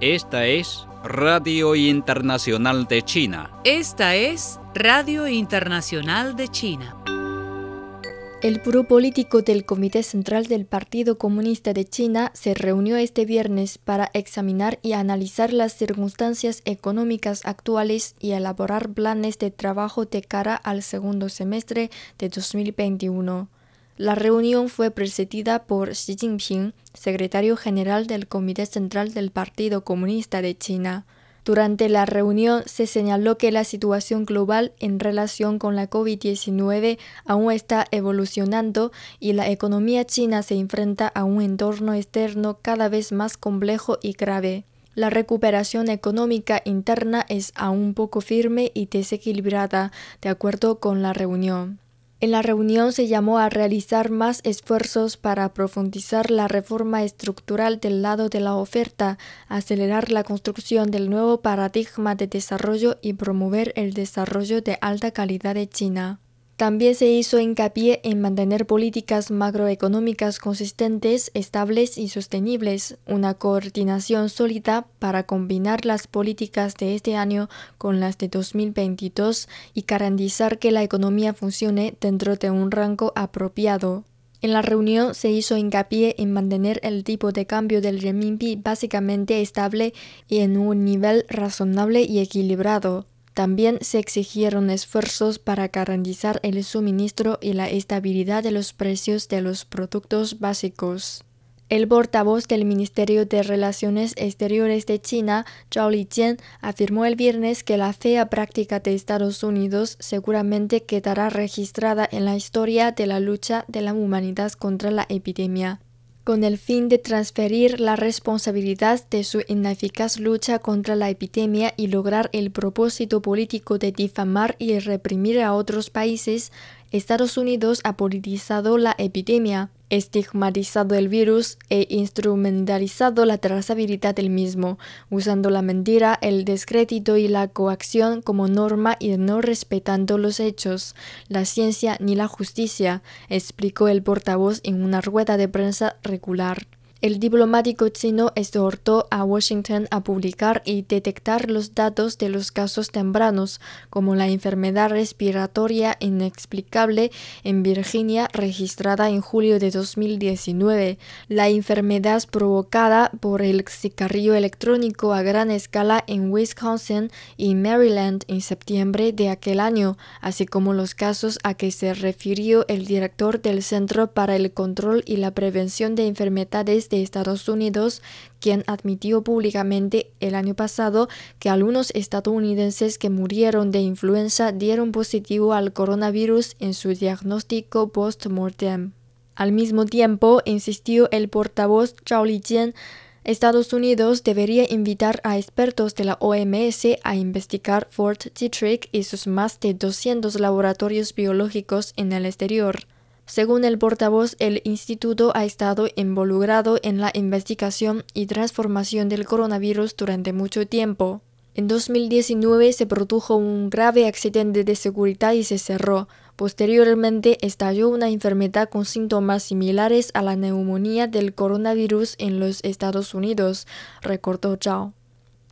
Esta es Radio Internacional de China. Esta es Radio Internacional de China. El Puro Político del Comité Central del Partido Comunista de China se reunió este viernes para examinar y analizar las circunstancias económicas actuales y elaborar planes de trabajo de cara al segundo semestre de 2021. La reunión fue presidida por Xi Jinping, secretario general del Comité Central del Partido Comunista de China. Durante la reunión se señaló que la situación global en relación con la COVID-19 aún está evolucionando y la economía china se enfrenta a un entorno externo cada vez más complejo y grave. La recuperación económica interna es aún poco firme y desequilibrada, de acuerdo con la reunión. En la reunión se llamó a realizar más esfuerzos para profundizar la reforma estructural del lado de la oferta, acelerar la construcción del nuevo paradigma de desarrollo y promover el desarrollo de alta calidad de China. También se hizo hincapié en mantener políticas macroeconómicas consistentes, estables y sostenibles, una coordinación sólida para combinar las políticas de este año con las de 2022 y garantizar que la economía funcione dentro de un rango apropiado. En la reunión se hizo hincapié en mantener el tipo de cambio del renminbi básicamente estable y en un nivel razonable y equilibrado. También se exigieron esfuerzos para garantizar el suministro y la estabilidad de los precios de los productos básicos. El portavoz del Ministerio de Relaciones Exteriores de China, Zhao Lijian, afirmó el viernes que la fea práctica de Estados Unidos seguramente quedará registrada en la historia de la lucha de la humanidad contra la epidemia con el fin de transferir la responsabilidad de su ineficaz lucha contra la epidemia y lograr el propósito político de difamar y reprimir a otros países, Estados Unidos ha politizado la epidemia, estigmatizado el virus e instrumentalizado la trazabilidad del mismo, usando la mentira, el descrédito y la coacción como norma y no respetando los hechos, la ciencia ni la justicia, explicó el portavoz en una rueda de prensa regular. El diplomático chino exhortó a Washington a publicar y detectar los datos de los casos tempranos, como la enfermedad respiratoria inexplicable en Virginia registrada en julio de 2019, la enfermedad provocada por el cigarrillo electrónico a gran escala en Wisconsin y Maryland en septiembre de aquel año, así como los casos a que se refirió el director del Centro para el Control y la Prevención de Enfermedades de Estados Unidos, quien admitió públicamente el año pasado que algunos estadounidenses que murieron de influenza dieron positivo al coronavirus en su diagnóstico post-mortem. Al mismo tiempo, insistió el portavoz Zhao Lijian, Estados Unidos debería invitar a expertos de la OMS a investigar Fort Detrick y sus más de 200 laboratorios biológicos en el exterior. Según el portavoz, el instituto ha estado involucrado en la investigación y transformación del coronavirus durante mucho tiempo. En 2019 se produjo un grave accidente de seguridad y se cerró. Posteriormente estalló una enfermedad con síntomas similares a la neumonía del coronavirus en los Estados Unidos, recordó Zhao.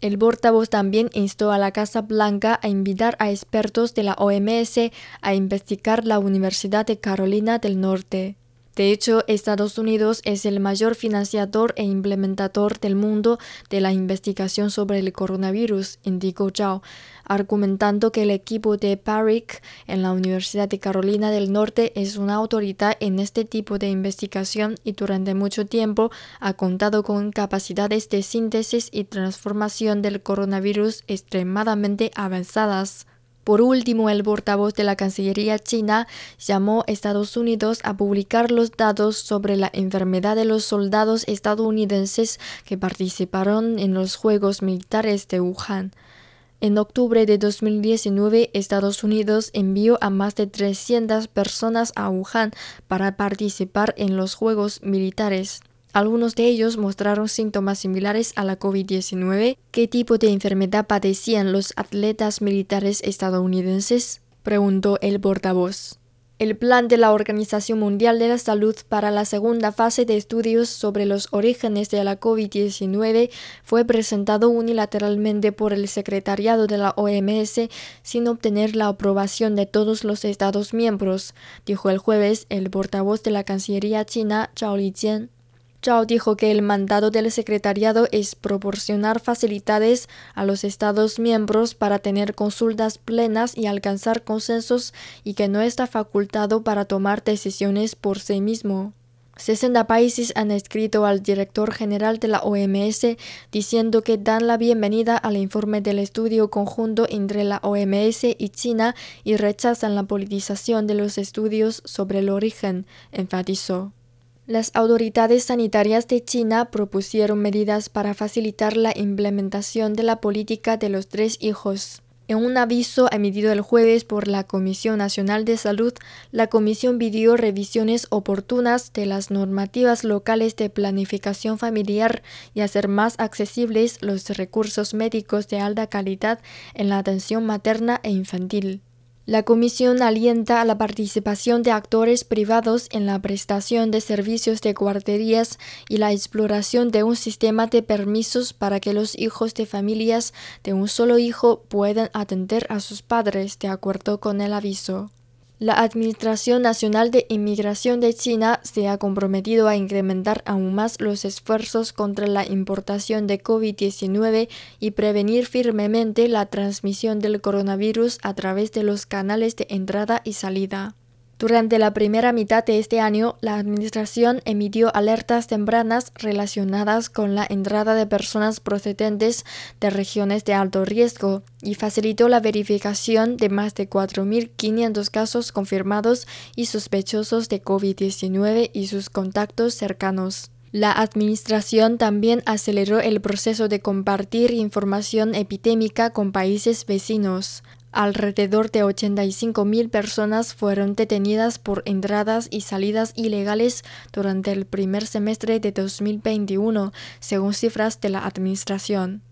El portavoz también instó a la Casa Blanca a invitar a expertos de la OMS a investigar la Universidad de Carolina del Norte. De hecho, Estados Unidos es el mayor financiador e implementador del mundo de la investigación sobre el coronavirus, indicó Zhao, argumentando que el equipo de Parrick en la Universidad de Carolina del Norte es una autoridad en este tipo de investigación y durante mucho tiempo ha contado con capacidades de síntesis y transformación del coronavirus extremadamente avanzadas. Por último, el portavoz de la Cancillería china llamó a Estados Unidos a publicar los datos sobre la enfermedad de los soldados estadounidenses que participaron en los Juegos Militares de Wuhan. En octubre de 2019, Estados Unidos envió a más de 300 personas a Wuhan para participar en los Juegos Militares. Algunos de ellos mostraron síntomas similares a la COVID-19. ¿Qué tipo de enfermedad padecían los atletas militares estadounidenses? preguntó el portavoz. El plan de la Organización Mundial de la Salud para la segunda fase de estudios sobre los orígenes de la COVID-19 fue presentado unilateralmente por el secretariado de la OMS sin obtener la aprobación de todos los Estados miembros, dijo el jueves el portavoz de la Cancillería china Zhao Lijian. Zhao dijo que el mandado del secretariado es proporcionar facilidades a los Estados miembros para tener consultas plenas y alcanzar consensos y que no está facultado para tomar decisiones por sí mismo. 60 países han escrito al director general de la OMS diciendo que dan la bienvenida al informe del estudio conjunto entre la OMS y China y rechazan la politización de los estudios sobre el origen, enfatizó. Las autoridades sanitarias de China propusieron medidas para facilitar la implementación de la política de los tres hijos. En un aviso emitido el jueves por la Comisión Nacional de Salud, la Comisión pidió revisiones oportunas de las normativas locales de planificación familiar y hacer más accesibles los recursos médicos de alta calidad en la atención materna e infantil. La Comisión alienta a la participación de actores privados en la prestación de servicios de guarderías y la exploración de un sistema de permisos para que los hijos de familias de un solo hijo puedan atender a sus padres de acuerdo con el aviso. La Administración Nacional de Inmigración de China se ha comprometido a incrementar aún más los esfuerzos contra la importación de COVID-19 y prevenir firmemente la transmisión del coronavirus a través de los canales de entrada y salida. Durante la primera mitad de este año, la Administración emitió alertas tempranas relacionadas con la entrada de personas procedentes de regiones de alto riesgo y facilitó la verificación de más de 4.500 casos confirmados y sospechosos de COVID-19 y sus contactos cercanos. La Administración también aceleró el proceso de compartir información epidémica con países vecinos. Alrededor de 85.000 personas fueron detenidas por entradas y salidas ilegales durante el primer semestre de 2021, según cifras de la Administración.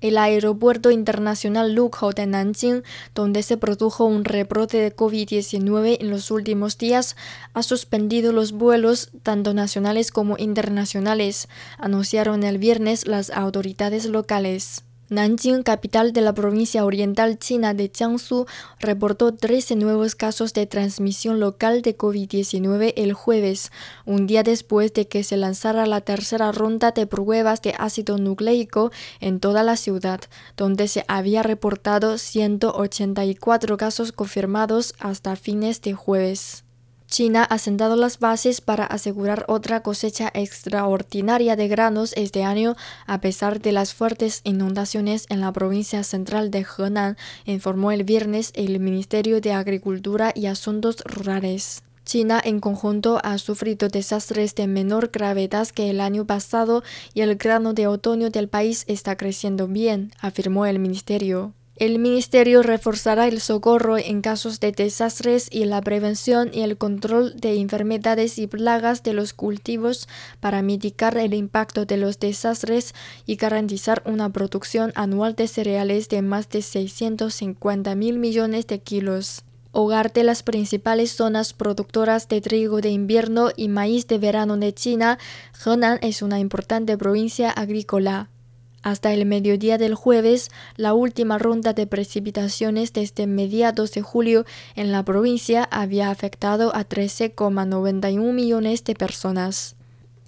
El aeropuerto internacional Lukou de Nanjing, donde se produjo un rebrote de COVID-19 en los últimos días, ha suspendido los vuelos tanto nacionales como internacionales, anunciaron el viernes las autoridades locales. Nanjing, capital de la provincia oriental china de Jiangsu, reportó 13 nuevos casos de transmisión local de COVID-19 el jueves, un día después de que se lanzara la tercera ronda de pruebas de ácido nucleico en toda la ciudad, donde se había reportado 184 casos confirmados hasta fines de jueves. China ha sentado las bases para asegurar otra cosecha extraordinaria de granos este año a pesar de las fuertes inundaciones en la provincia central de Henan, informó el viernes el Ministerio de Agricultura y Asuntos Rurales. China en conjunto ha sufrido desastres de menor gravedad que el año pasado y el grano de otoño del país está creciendo bien, afirmó el ministerio. El Ministerio reforzará el socorro en casos de desastres y la prevención y el control de enfermedades y plagas de los cultivos para mitigar el impacto de los desastres y garantizar una producción anual de cereales de más de 650 mil millones de kilos hogar de las principales zonas productoras de trigo de invierno y maíz de verano de China, Henan es una importante provincia agrícola. Hasta el mediodía del jueves, la última ronda de precipitaciones desde mediados de julio en la provincia había afectado a 13,91 millones de personas.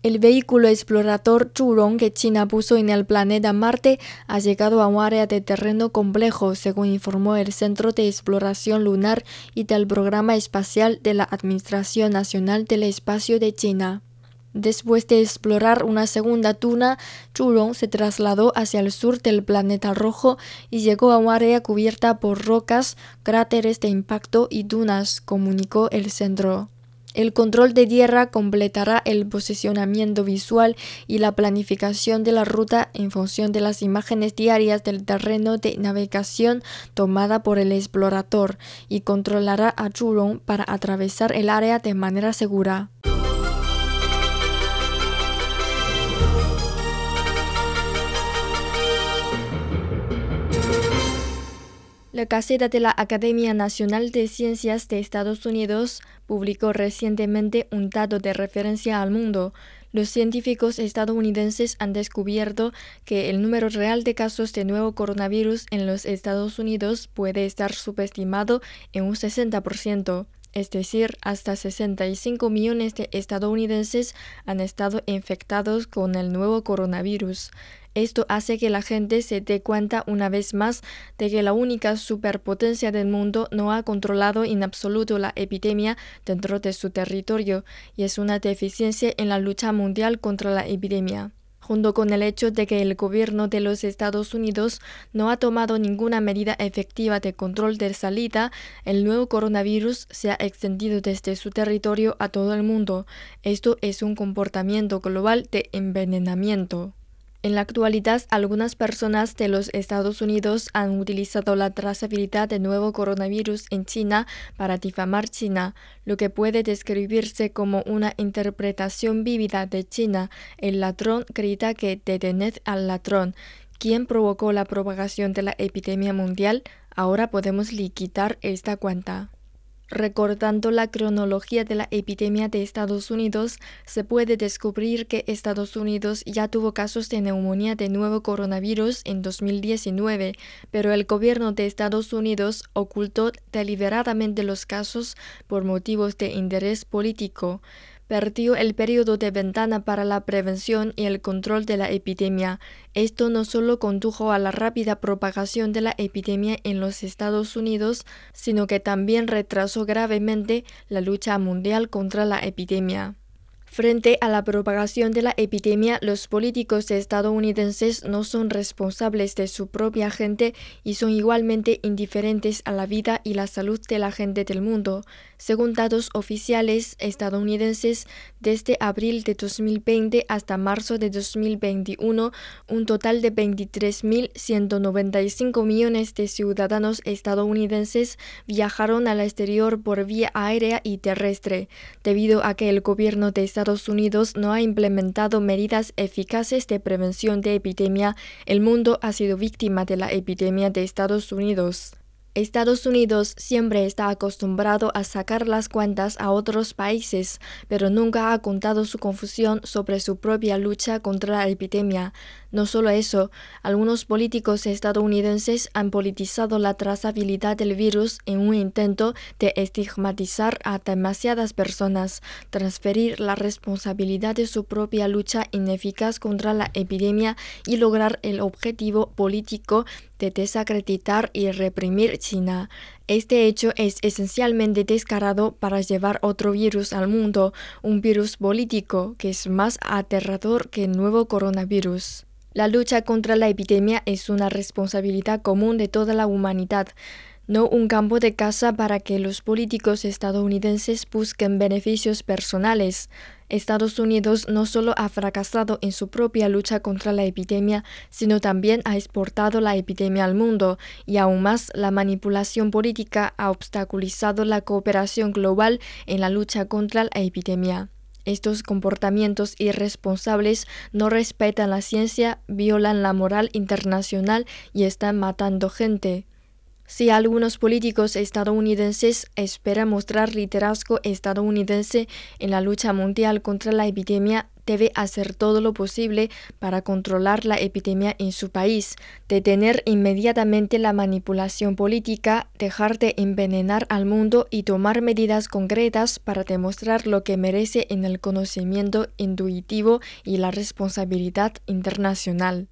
El vehículo explorador Zhurong que China puso en el planeta Marte ha llegado a un área de terreno complejo, según informó el Centro de Exploración Lunar y del Programa Espacial de la Administración Nacional del Espacio de China. Después de explorar una segunda tuna, Zhurong se trasladó hacia el sur del planeta rojo y llegó a un área cubierta por rocas, cráteres de impacto y dunas, comunicó el centro. El control de tierra completará el posicionamiento visual y la planificación de la ruta en función de las imágenes diarias del terreno de navegación tomada por el explorador y controlará a Zhurong para atravesar el área de manera segura. La Gaceta de la Academia Nacional de Ciencias de Estados Unidos publicó recientemente un dato de referencia al mundo. Los científicos estadounidenses han descubierto que el número real de casos de nuevo coronavirus en los Estados Unidos puede estar subestimado en un 60% es decir, hasta 65 millones de estadounidenses han estado infectados con el nuevo coronavirus. Esto hace que la gente se dé cuenta una vez más de que la única superpotencia del mundo no ha controlado en absoluto la epidemia dentro de su territorio y es una deficiencia en la lucha mundial contra la epidemia junto con el hecho de que el gobierno de los Estados Unidos no ha tomado ninguna medida efectiva de control de salida, el nuevo coronavirus se ha extendido desde su territorio a todo el mundo. Esto es un comportamiento global de envenenamiento. En la actualidad, algunas personas de los Estados Unidos han utilizado la trazabilidad del nuevo coronavirus en China para difamar China, lo que puede describirse como una interpretación vívida de China. El ladrón grita que detened al ladrón. ¿Quién provocó la propagación de la epidemia mundial? Ahora podemos liquidar esta cuenta. Recordando la cronología de la epidemia de Estados Unidos, se puede descubrir que Estados Unidos ya tuvo casos de neumonía de nuevo coronavirus en 2019, pero el gobierno de Estados Unidos ocultó deliberadamente los casos por motivos de interés político perdió el periodo de ventana para la prevención y el control de la epidemia. Esto no solo condujo a la rápida propagación de la epidemia en los Estados Unidos, sino que también retrasó gravemente la lucha mundial contra la epidemia. Frente a la propagación de la epidemia, los políticos estadounidenses no son responsables de su propia gente y son igualmente indiferentes a la vida y la salud de la gente del mundo. Según datos oficiales estadounidenses, desde abril de 2020 hasta marzo de 2021, un total de 23.195 millones de ciudadanos estadounidenses viajaron al exterior por vía aérea y terrestre, debido a que el gobierno de Estados Unidos no ha implementado medidas eficaces de prevención de epidemia, el mundo ha sido víctima de la epidemia de Estados Unidos. Estados Unidos siempre está acostumbrado a sacar las cuentas a otros países, pero nunca ha contado su confusión sobre su propia lucha contra la epidemia. No solo eso, algunos políticos estadounidenses han politizado la trazabilidad del virus en un intento de estigmatizar a demasiadas personas, transferir la responsabilidad de su propia lucha ineficaz contra la epidemia y lograr el objetivo político de desacreditar y reprimir China. Este hecho es esencialmente descarado para llevar otro virus al mundo, un virus político que es más aterrador que el nuevo coronavirus. La lucha contra la epidemia es una responsabilidad común de toda la humanidad no un campo de caza para que los políticos estadounidenses busquen beneficios personales. Estados Unidos no solo ha fracasado en su propia lucha contra la epidemia, sino también ha exportado la epidemia al mundo, y aún más la manipulación política ha obstaculizado la cooperación global en la lucha contra la epidemia. Estos comportamientos irresponsables no respetan la ciencia, violan la moral internacional y están matando gente. Si algunos políticos estadounidenses esperan mostrar liderazgo estadounidense en la lucha mundial contra la epidemia, debe hacer todo lo posible para controlar la epidemia en su país, detener inmediatamente la manipulación política, dejar de envenenar al mundo y tomar medidas concretas para demostrar lo que merece en el conocimiento intuitivo y la responsabilidad internacional.